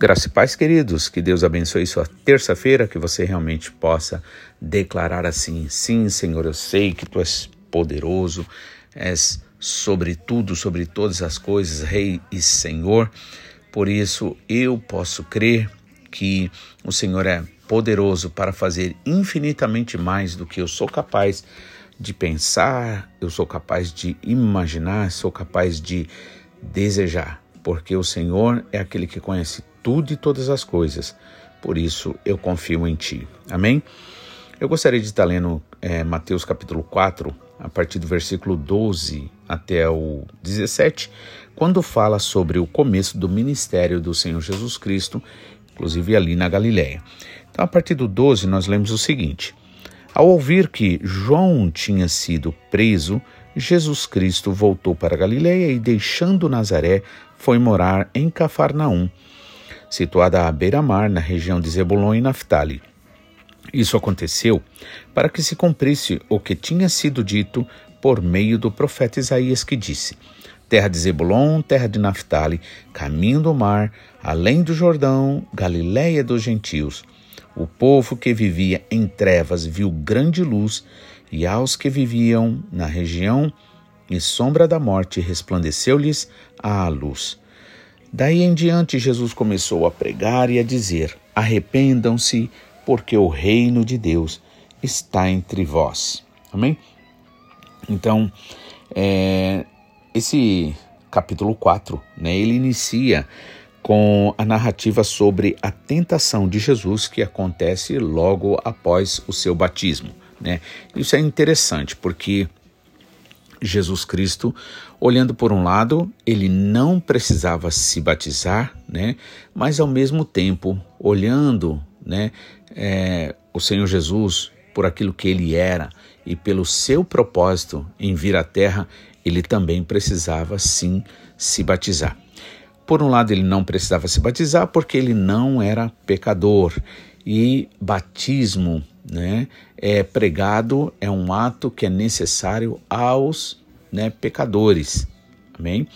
Graça e paz, queridos, que Deus abençoe sua terça-feira, que você realmente possa declarar assim: sim, Senhor, eu sei que tu és poderoso, és sobre tudo, sobre todas as coisas, Rei e Senhor. Por isso eu posso crer que o Senhor é poderoso para fazer infinitamente mais do que eu sou capaz de pensar, eu sou capaz de imaginar, sou capaz de desejar, porque o Senhor é aquele que conhece tudo e todas as coisas. Por isso eu confio em Ti. Amém? Eu gostaria de estar lendo é, Mateus capítulo 4, a partir do versículo 12 até o 17, quando fala sobre o começo do ministério do Senhor Jesus Cristo, inclusive ali na Galiléia. Então, a partir do 12, nós lemos o seguinte: Ao ouvir que João tinha sido preso, Jesus Cristo voltou para Galiléia e, deixando Nazaré, foi morar em Cafarnaum, situada à beira-mar, na região de Zebulon e Naphtali. Isso aconteceu para que se cumprisse o que tinha sido dito por meio do profeta Isaías, que disse: Terra de Zebulon, terra de Naphtali, caminho do mar, além do Jordão, Galiléia dos gentios. O povo que vivia em trevas viu grande luz, e aos que viviam na região e sombra da morte resplandeceu-lhes a luz. Daí em diante, Jesus começou a pregar e a dizer: Arrependam-se, porque o reino de Deus está entre vós. Amém? Então, é, esse capítulo 4, né, ele inicia com a narrativa sobre a tentação de Jesus que acontece logo após o seu batismo. Né? Isso é interessante porque Jesus Cristo, olhando por um lado, ele não precisava se batizar, né? mas ao mesmo tempo, olhando né, é, o Senhor Jesus por aquilo que ele era e pelo seu propósito em vir à terra, ele também precisava sim se batizar. Por um lado, ele não precisava se batizar porque ele não era pecador. E batismo né, é pregado, é um ato que é necessário aos né, pecadores. Amém?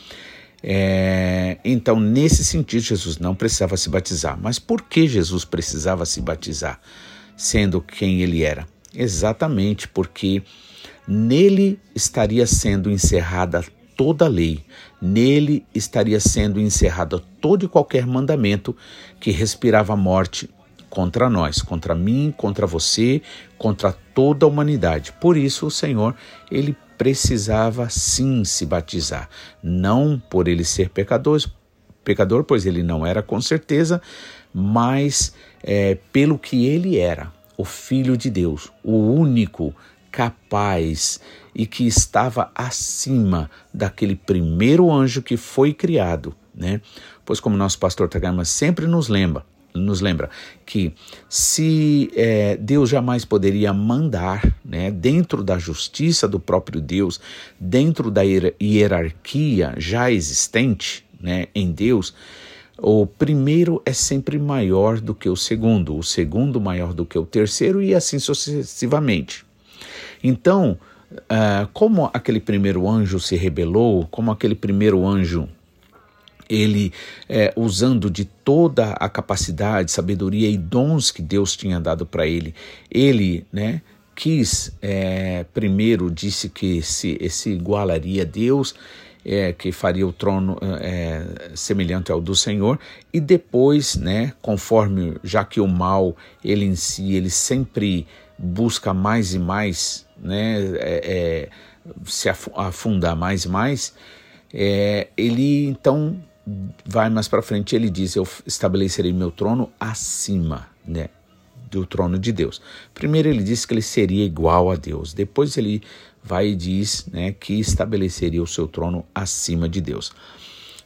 É, então, nesse sentido, Jesus não precisava se batizar. Mas por que Jesus precisava se batizar, sendo quem ele era? Exatamente porque nele estaria sendo encerrada toda a lei, nele estaria sendo encerrada todo e qualquer mandamento que respirava morte contra nós, contra mim, contra você, contra toda a humanidade. Por isso o Senhor, ele precisava sim se batizar, não por ele ser pecador, pecador, pois ele não era com certeza, mas é, pelo que ele era, o Filho de Deus, o único capaz e que estava acima daquele primeiro anjo que foi criado, né? Pois como nosso pastor Tagama sempre nos lembra, nos lembra que se é, Deus jamais poderia mandar, né, dentro da justiça do próprio Deus, dentro da hierarquia já existente, né, em Deus, o primeiro é sempre maior do que o segundo, o segundo maior do que o terceiro e assim sucessivamente. Então, uh, como aquele primeiro anjo se rebelou, como aquele primeiro anjo ele é, usando de toda a capacidade, sabedoria e dons que Deus tinha dado para ele, ele, né, quis é, primeiro disse que se, se igualaria a Deus, é, que faria o trono é, semelhante ao do Senhor, e depois, né, conforme já que o mal ele em si ele sempre busca mais e mais né, é, é, se afundar mais e mais, é, ele então vai mais para frente, ele diz: Eu estabelecerei meu trono acima né, do trono de Deus. Primeiro, ele disse que ele seria igual a Deus. Depois, ele vai e diz né, que estabeleceria o seu trono acima de Deus.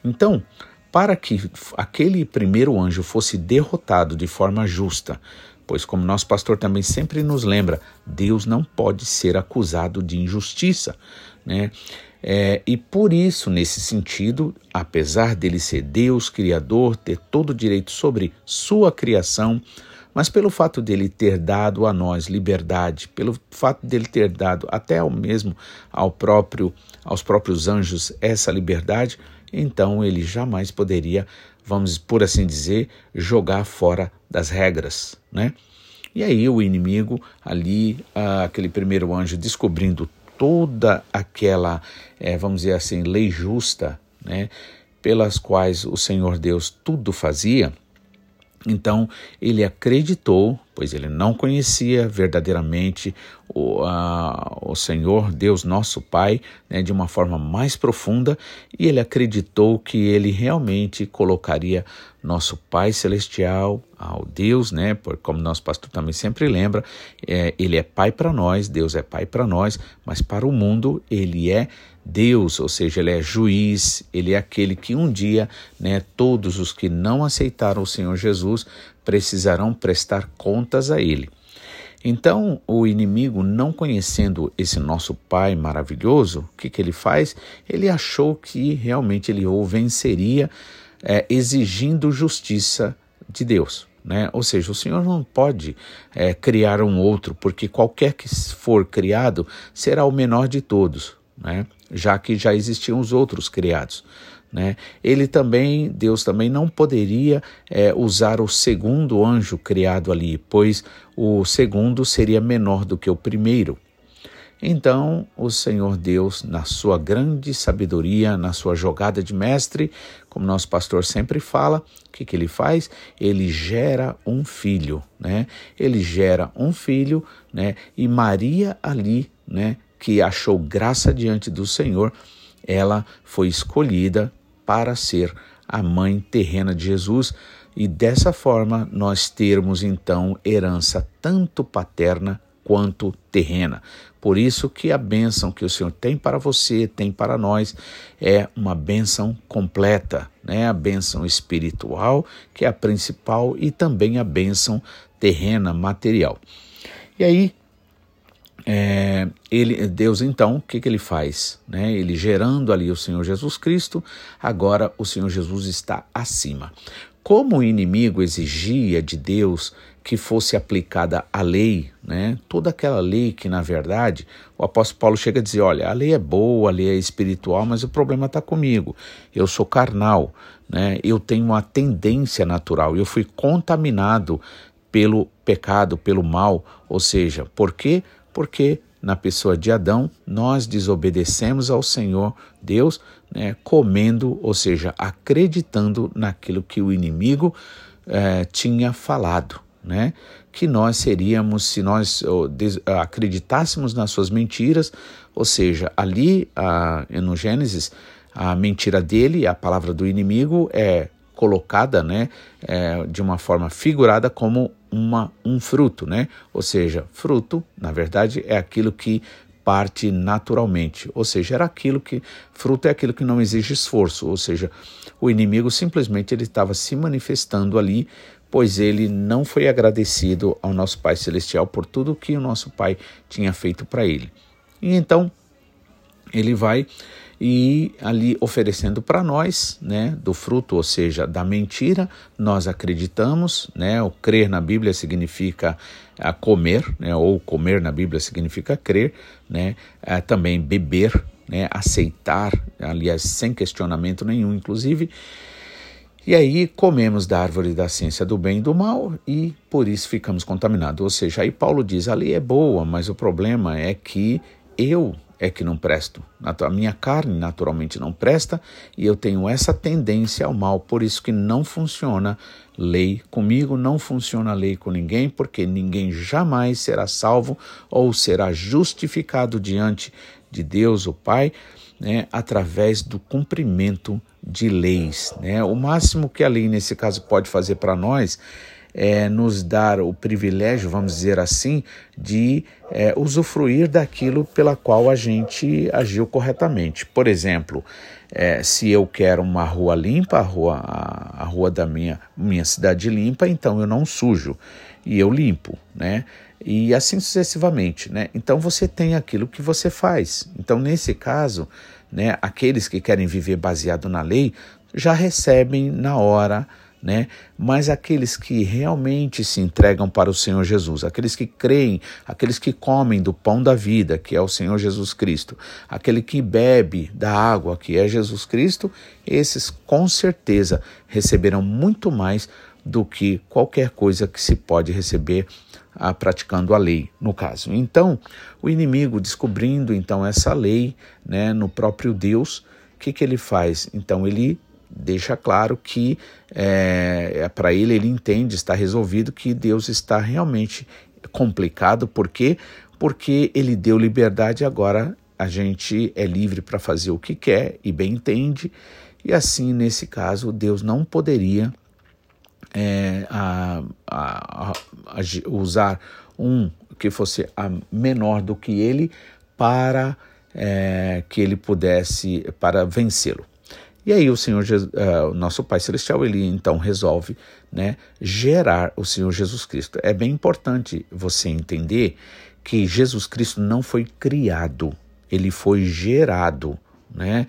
Então, para que aquele primeiro anjo fosse derrotado de forma justa, pois, como nosso pastor também sempre nos lembra, Deus não pode ser acusado de injustiça, né? É, e por isso, nesse sentido, apesar dele ser Deus, Criador, ter todo o direito sobre sua criação, mas pelo fato dele ter dado a nós liberdade, pelo fato dele ter dado até ao mesmo ao próprio aos próprios anjos essa liberdade, então ele jamais poderia, vamos por assim dizer, jogar fora das regras, né? E aí o inimigo ali, ah, aquele primeiro anjo descobrindo toda aquela, é, vamos dizer assim, lei justa, né, pelas quais o Senhor Deus tudo fazia, então ele acreditou, pois ele não conhecia verdadeiramente o, a, o Senhor, Deus nosso Pai, né, de uma forma mais profunda, e ele acreditou que ele realmente colocaria nosso Pai Celestial, ao Deus, né, por, como nosso pastor também sempre lembra, é, ele é Pai para nós, Deus é Pai para nós, mas para o mundo ele é Deus, ou seja, ele é juiz, ele é aquele que um dia, né, todos os que não aceitaram o Senhor Jesus precisarão prestar contas a ele. Então, o inimigo, não conhecendo esse nosso Pai maravilhoso, o que, que ele faz? Ele achou que realmente ele o venceria é, exigindo justiça de Deus. Né? Ou seja, o Senhor não pode é, criar um outro, porque qualquer que for criado será o menor de todos né? já que já existiam os outros criados. Né? Ele também, Deus também não poderia é, usar o segundo anjo criado ali, pois o segundo seria menor do que o primeiro. Então, o Senhor Deus, na sua grande sabedoria, na sua jogada de mestre, como nosso pastor sempre fala, o que, que ele faz? Ele gera um filho, né? Ele gera um filho, né? E Maria ali, né? que achou graça diante do Senhor, ela foi escolhida para ser a mãe terrena de Jesus e dessa forma nós termos então herança tanto paterna quanto terrena. Por isso que a bênção que o Senhor tem para você, tem para nós, é uma bênção completa, né? A bênção espiritual, que é a principal, e também a bênção terrena, material. E aí, é, ele, Deus então, o que, que ele faz? Né? Ele gerando ali o Senhor Jesus Cristo, agora o Senhor Jesus está acima. Como o inimigo exigia de Deus que fosse aplicada a lei, né? toda aquela lei que, na verdade, o apóstolo Paulo chega a dizer: olha, a lei é boa, a lei é espiritual, mas o problema está comigo. Eu sou carnal, né? eu tenho uma tendência natural, eu fui contaminado pelo pecado, pelo mal. Ou seja, por quê? Porque na pessoa de Adão nós desobedecemos ao Senhor Deus, né, comendo, ou seja, acreditando naquilo que o inimigo eh, tinha falado, né? Que nós seríamos, se nós acreditássemos nas suas mentiras, ou seja, ali ah, no Gênesis, a mentira dele, a palavra do inimigo é colocada, né, é, de uma forma figurada como uma, um fruto, né? Ou seja, fruto, na verdade, é aquilo que parte naturalmente, ou seja, era aquilo que fruto é aquilo que não exige esforço, ou seja, o inimigo simplesmente ele estava se manifestando ali, pois ele não foi agradecido ao nosso Pai celestial por tudo que o nosso Pai tinha feito para ele. E então ele vai e ali oferecendo para nós, né, do fruto, ou seja, da mentira, nós acreditamos, né, o crer na Bíblia significa a comer, né, ou comer na Bíblia significa crer, né, é, também beber, né, aceitar, aliás, sem questionamento nenhum, inclusive, e aí comemos da árvore da ciência do bem e do mal e por isso ficamos contaminados. Ou seja, aí Paulo diz: a lei é boa, mas o problema é que eu é que não presto. A minha carne naturalmente não presta e eu tenho essa tendência ao mal, por isso que não funciona lei comigo, não funciona lei com ninguém, porque ninguém jamais será salvo ou será justificado diante de Deus, o Pai, né, através do cumprimento de leis. Né? O máximo que a lei, nesse caso, pode fazer para nós é, nos dar o privilégio, vamos dizer assim, de é, usufruir daquilo pela qual a gente agiu corretamente. Por exemplo, é, se eu quero uma rua limpa, a rua, a, a rua da minha, minha cidade limpa, então eu não sujo e eu limpo, né? E assim sucessivamente, né? Então você tem aquilo que você faz. Então nesse caso, né, aqueles que querem viver baseado na lei já recebem na hora né? Mas aqueles que realmente se entregam para o Senhor Jesus, aqueles que creem, aqueles que comem do pão da vida, que é o Senhor Jesus Cristo, aquele que bebe da água, que é Jesus Cristo, esses com certeza receberão muito mais do que qualquer coisa que se pode receber ah, praticando a lei, no caso. Então, o inimigo descobrindo então essa lei, né, no próprio Deus, o que, que ele faz? Então ele deixa claro que é, é para ele ele entende, está resolvido que Deus está realmente complicado, por quê? Porque ele deu liberdade agora a gente é livre para fazer o que quer e bem entende, e assim, nesse caso, Deus não poderia é, a, a, a, usar um que fosse menor do que ele para é, que ele pudesse, para vencê-lo. E aí o Senhor, uh, o nosso Pai Celestial, ele então resolve né, gerar o Senhor Jesus Cristo. É bem importante você entender que Jesus Cristo não foi criado, ele foi gerado, né?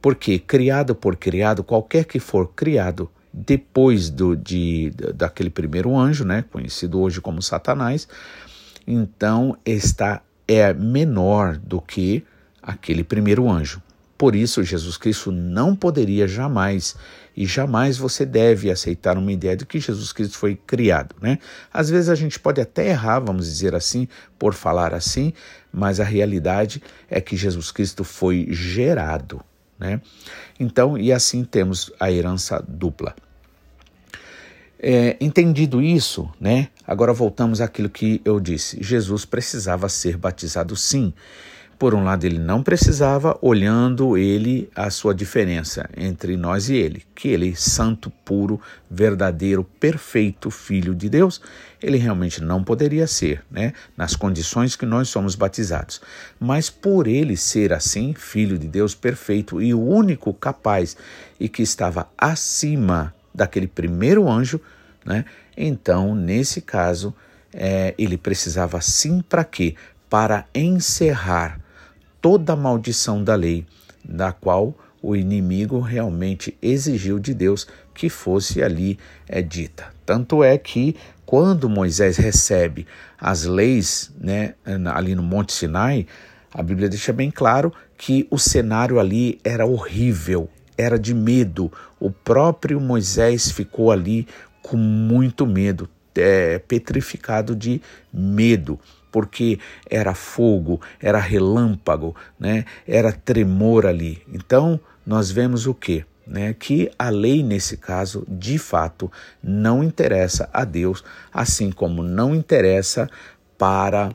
Porque criado por criado, qualquer que for criado depois do, de, daquele primeiro anjo, né, conhecido hoje como Satanás, então está é menor do que aquele primeiro anjo. Por isso, Jesus Cristo não poderia jamais, e jamais você deve aceitar uma ideia de que Jesus Cristo foi criado. Né? Às vezes a gente pode até errar, vamos dizer assim, por falar assim, mas a realidade é que Jesus Cristo foi gerado. Né? Então, e assim temos a herança dupla. É, entendido isso, né? Agora voltamos àquilo que eu disse. Jesus precisava ser batizado sim. Por um lado, ele não precisava, olhando ele a sua diferença entre nós e ele, que ele, santo, puro, verdadeiro, perfeito filho de Deus, ele realmente não poderia ser, né, nas condições que nós somos batizados. Mas por ele ser assim, filho de Deus perfeito e o único capaz e que estava acima daquele primeiro anjo, né, então, nesse caso, é, ele precisava sim para quê? Para encerrar toda a maldição da lei, da qual o inimigo realmente exigiu de Deus que fosse ali é, dita. Tanto é que quando Moisés recebe as leis né, ali no Monte Sinai, a Bíblia deixa bem claro que o cenário ali era horrível, era de medo. O próprio Moisés ficou ali com muito medo, é, petrificado de medo porque era fogo, era relâmpago, né? era tremor ali. Então, nós vemos o quê? Né, que a lei, nesse caso, de fato, não interessa a Deus, assim como não interessa para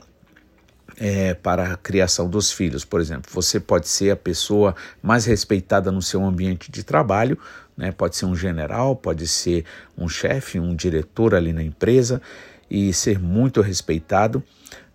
é, para a criação dos filhos. Por exemplo, você pode ser a pessoa mais respeitada no seu ambiente de trabalho, né? pode ser um general, pode ser um chefe, um diretor ali na empresa e ser muito respeitado,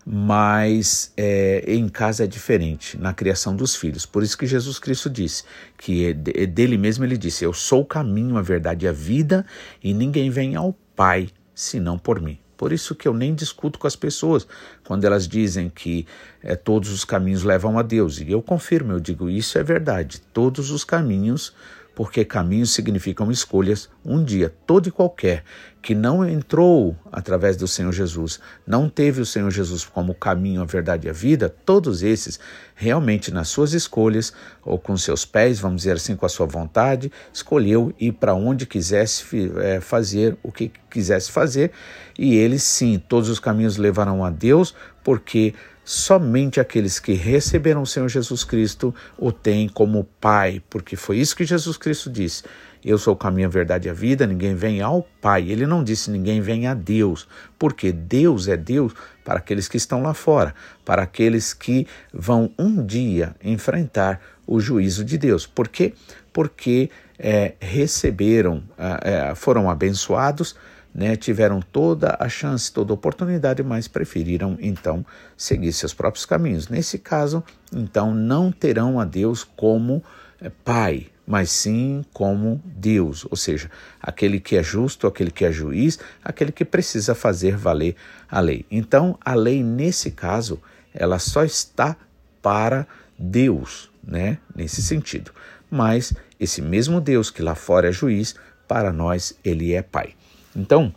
mas é, em casa é diferente, na criação dos filhos. Por isso que Jesus Cristo disse, que é, é dele mesmo ele disse: Eu sou o caminho, a verdade e a vida, e ninguém vem ao Pai senão por mim. Por isso que eu nem discuto com as pessoas quando elas dizem que é, todos os caminhos levam a Deus. E eu confirmo, eu digo, isso é verdade. Todos os caminhos porque caminhos significam escolhas, um dia, todo e qualquer, que não entrou através do Senhor Jesus, não teve o Senhor Jesus como caminho, a verdade e a vida, todos esses, realmente nas suas escolhas, ou com seus pés, vamos dizer assim, com a sua vontade, escolheu ir para onde quisesse é, fazer o que quisesse fazer, e eles sim, todos os caminhos levarão a Deus, porque somente aqueles que receberam o Senhor Jesus Cristo o têm como Pai, porque foi isso que Jesus Cristo disse. Eu sou o caminho, a verdade e a vida, ninguém vem ao Pai. Ele não disse ninguém vem a Deus, porque Deus é Deus para aqueles que estão lá fora, para aqueles que vão um dia enfrentar o juízo de Deus. Por quê? Porque é, receberam, é, foram abençoados né, tiveram toda a chance, toda a oportunidade, mas preferiram então seguir seus próprios caminhos. Nesse caso, então, não terão a Deus como é, Pai, mas sim como Deus, ou seja, aquele que é justo, aquele que é juiz, aquele que precisa fazer valer a lei. Então, a lei, nesse caso, ela só está para Deus, né, nesse sentido. Mas esse mesmo Deus que lá fora é juiz, para nós ele é Pai. Então,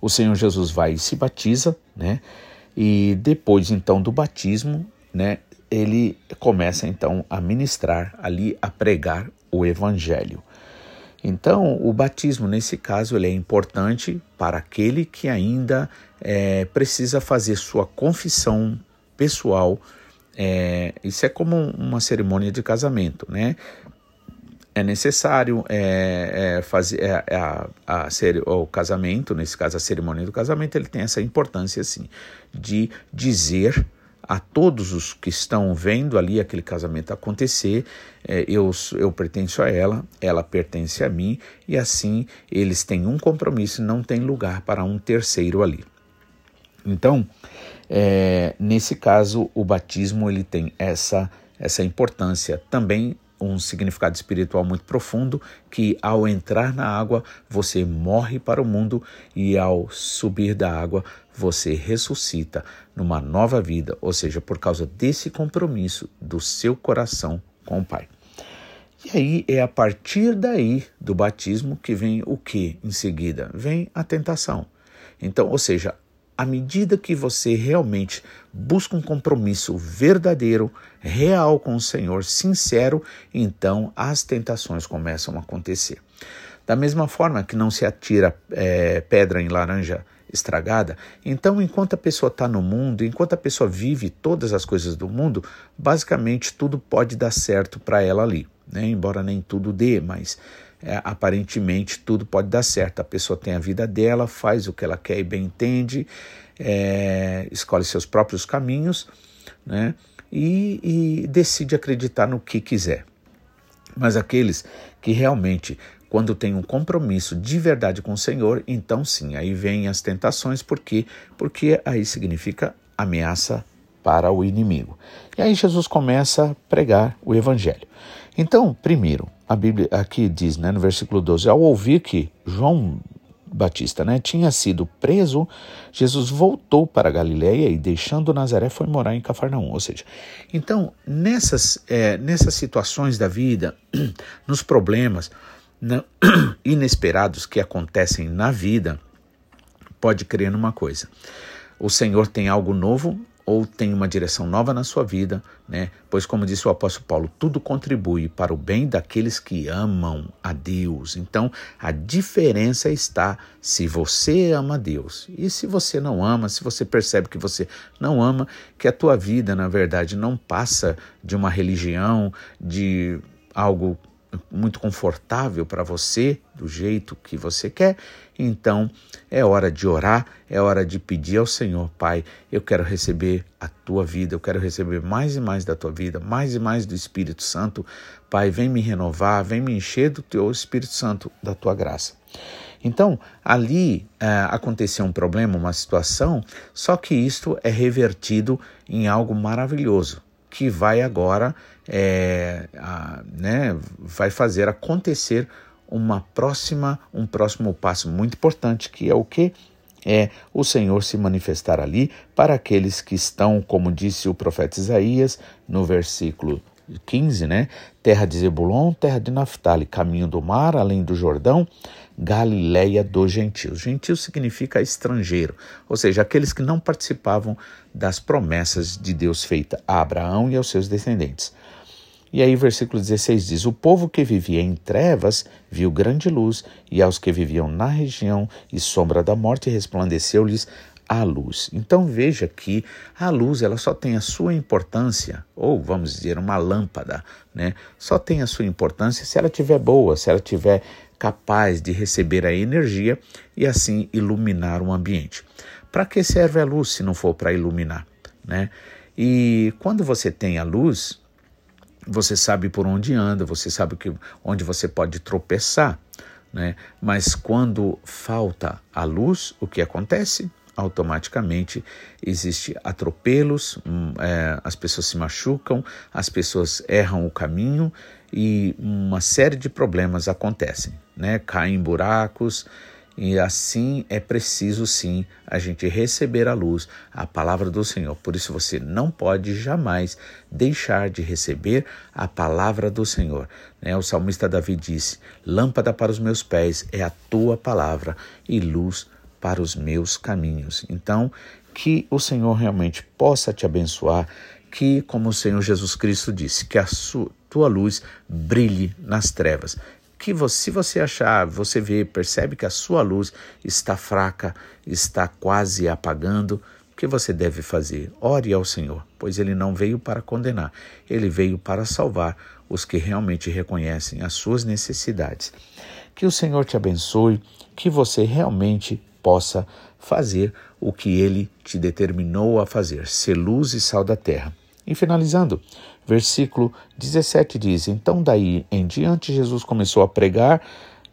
o Senhor Jesus vai e se batiza, né? E depois então do batismo, né, ele começa então a ministrar ali, a pregar o evangelho. Então, o batismo, nesse caso, ele é importante para aquele que ainda é, precisa fazer sua confissão pessoal. É, isso é como uma cerimônia de casamento, né? É necessário é, é fazer é, é a, a, a, o casamento, nesse caso a cerimônia do casamento, ele tem essa importância assim de dizer a todos os que estão vendo ali aquele casamento acontecer, é, eu, eu pertenço a ela, ela pertence a mim, e assim eles têm um compromisso e não tem lugar para um terceiro ali. Então, é, nesse caso, o batismo ele tem essa, essa importância. Também um significado espiritual muito profundo que ao entrar na água você morre para o mundo e ao subir da água você ressuscita numa nova vida, ou seja, por causa desse compromisso do seu coração com o Pai. E aí é a partir daí do batismo que vem o que em seguida? Vem a tentação. Então, ou seja, à medida que você realmente busca um compromisso verdadeiro, real com o Senhor, sincero, então as tentações começam a acontecer. Da mesma forma que não se atira é, pedra em laranja estragada, então enquanto a pessoa está no mundo, enquanto a pessoa vive todas as coisas do mundo, basicamente tudo pode dar certo para ela ali, né? embora nem tudo dê, mas é, aparentemente tudo pode dar certo. A pessoa tem a vida dela, faz o que ela quer e bem entende, é, escolhe seus próprios caminhos né, e, e decide acreditar no que quiser. Mas aqueles que realmente, quando tem um compromisso de verdade com o Senhor, então sim, aí vêm as tentações, por quê? Porque aí significa ameaça para o inimigo. E aí Jesus começa a pregar o evangelho. Então, primeiro, a Bíblia aqui diz, né, no versículo 12, ao ouvir que João Batista né, tinha sido preso, Jesus voltou para Galiléia e, deixando Nazaré, foi morar em Cafarnaum. Ou seja, então, nessas, é, nessas situações da vida, nos problemas inesperados que acontecem na vida, pode crer numa coisa: o Senhor tem algo novo ou tem uma direção nova na sua vida, né? Pois como disse o apóstolo Paulo, tudo contribui para o bem daqueles que amam a Deus. Então, a diferença está se você ama a Deus. E se você não ama, se você percebe que você não ama, que a tua vida, na verdade, não passa de uma religião, de algo muito confortável para você, do jeito que você quer, então é hora de orar, é hora de pedir ao Senhor, Pai, eu quero receber a tua vida, eu quero receber mais e mais da tua vida, mais e mais do Espírito Santo. Pai, vem me renovar, vem me encher do teu Espírito Santo, da tua graça. Então, ali é, aconteceu um problema, uma situação, só que isto é revertido em algo maravilhoso que vai agora é, a, né, vai fazer acontecer uma próxima, um próximo passo muito importante, que é o que? É o Senhor se manifestar ali para aqueles que estão, como disse o profeta Isaías, no versículo 15, né? Terra de Zebulon, terra de Naphtali, caminho do mar, além do Jordão, Galileia dos gentios. Gentio significa estrangeiro, ou seja, aqueles que não participavam das promessas de Deus feita a Abraão e aos seus descendentes. E aí, versículo 16 diz: O povo que vivia em trevas viu grande luz, e aos que viviam na região e sombra da morte resplandeceu-lhes a luz. Então veja que a luz ela só tem a sua importância, ou vamos dizer, uma lâmpada, né? Só tem a sua importância se ela tiver boa, se ela tiver capaz de receber a energia e assim iluminar o ambiente. Para que serve a luz se não for para iluminar, né? E quando você tem a luz, você sabe por onde anda, você sabe que, onde você pode tropeçar, né? Mas quando falta a luz, o que acontece? Automaticamente existe atropelos, hum, é, as pessoas se machucam, as pessoas erram o caminho e uma série de problemas acontecem, né? Caem em buracos E assim é preciso sim a gente receber a luz, a palavra do Senhor. Por isso você não pode jamais deixar de receber a palavra do Senhor. Né? O salmista Davi disse: Lâmpada para os meus pés é a tua palavra e luz para os meus caminhos. Então, que o Senhor realmente possa te abençoar, que, como o Senhor Jesus Cristo disse, que a sua, tua luz brilhe nas trevas que você, se você achar, você vê, percebe que a sua luz está fraca, está quase apagando, o que você deve fazer? Ore ao Senhor, pois ele não veio para condenar, ele veio para salvar os que realmente reconhecem as suas necessidades. Que o Senhor te abençoe, que você realmente possa fazer o que ele te determinou a fazer, ser luz e sal da terra. E finalizando, versículo 17 diz: Então daí em diante Jesus começou a pregar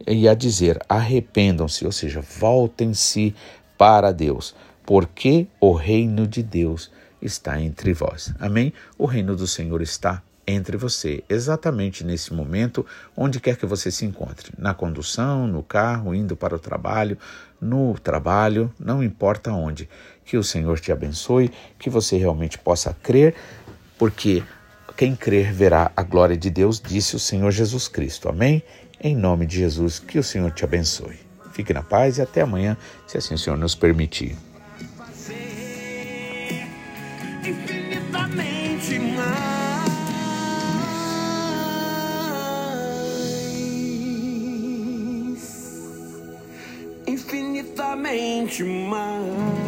e a dizer: Arrependam-se, ou seja, voltem-se para Deus, porque o reino de Deus está entre vós. Amém? O reino do Senhor está entre você, exatamente nesse momento, onde quer que você se encontre, na condução, no carro, indo para o trabalho, no trabalho, não importa onde. Que o Senhor te abençoe, que você realmente possa crer porque quem crer verá a glória de Deus, disse o Senhor Jesus Cristo. Amém? Em nome de Jesus, que o Senhor te abençoe. Fique na paz e até amanhã, se assim o Senhor nos permitir. Infinitamente mais.